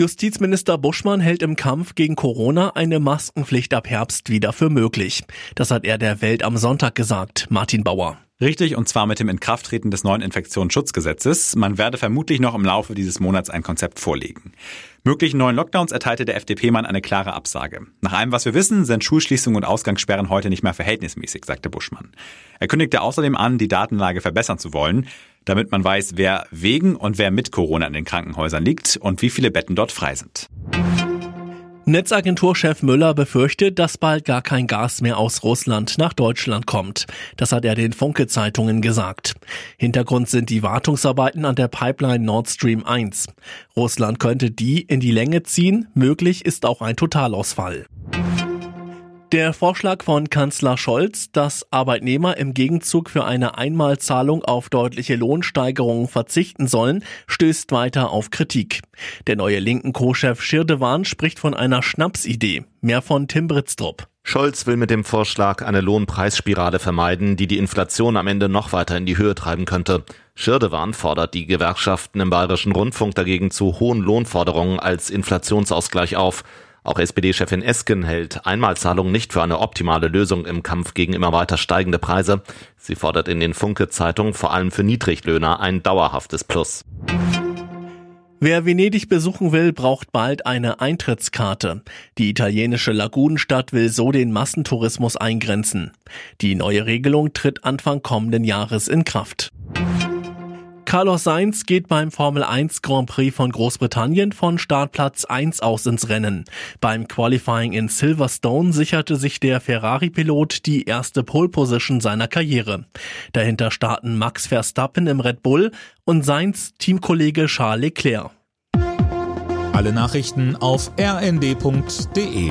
Justizminister Buschmann hält im Kampf gegen Corona eine Maskenpflicht ab Herbst wieder für möglich. Das hat er der Welt am Sonntag gesagt. Martin Bauer. Richtig, und zwar mit dem Inkrafttreten des neuen Infektionsschutzgesetzes. Man werde vermutlich noch im Laufe dieses Monats ein Konzept vorlegen. Möglichen neuen Lockdowns erteilte der FDP-Mann eine klare Absage. Nach allem, was wir wissen, sind Schulschließungen und Ausgangssperren heute nicht mehr verhältnismäßig, sagte Buschmann. Er kündigte außerdem an, die Datenlage verbessern zu wollen, damit man weiß, wer wegen und wer mit Corona in den Krankenhäusern liegt und wie viele Betten dort frei sind. Netzagenturchef Müller befürchtet, dass bald gar kein Gas mehr aus Russland nach Deutschland kommt. Das hat er den Funke-Zeitungen gesagt. Hintergrund sind die Wartungsarbeiten an der Pipeline Nord Stream 1. Russland könnte die in die Länge ziehen. Möglich ist auch ein Totalausfall. Der Vorschlag von Kanzler Scholz, dass Arbeitnehmer im Gegenzug für eine Einmalzahlung auf deutliche Lohnsteigerungen verzichten sollen, stößt weiter auf Kritik. Der neue linken Co-Chef Schirdewan spricht von einer Schnapsidee. Mehr von Tim Britztrup. Scholz will mit dem Vorschlag eine Lohnpreisspirale vermeiden, die die Inflation am Ende noch weiter in die Höhe treiben könnte. Schirdewan fordert die Gewerkschaften im Bayerischen Rundfunk dagegen zu hohen Lohnforderungen als Inflationsausgleich auf. Auch SPD-Chefin Esken hält Einmalzahlungen nicht für eine optimale Lösung im Kampf gegen immer weiter steigende Preise. Sie fordert in den Funke-Zeitungen vor allem für Niedriglöhner ein dauerhaftes Plus. Wer Venedig besuchen will, braucht bald eine Eintrittskarte. Die italienische Lagunenstadt will so den Massentourismus eingrenzen. Die neue Regelung tritt Anfang kommenden Jahres in Kraft. Carlos Sainz geht beim Formel 1 Grand Prix von Großbritannien von Startplatz 1 aus ins Rennen. Beim Qualifying in Silverstone sicherte sich der Ferrari-Pilot die erste Pole Position seiner Karriere. Dahinter starten Max Verstappen im Red Bull und Sainz Teamkollege Charles Leclerc. Alle Nachrichten auf rnd.de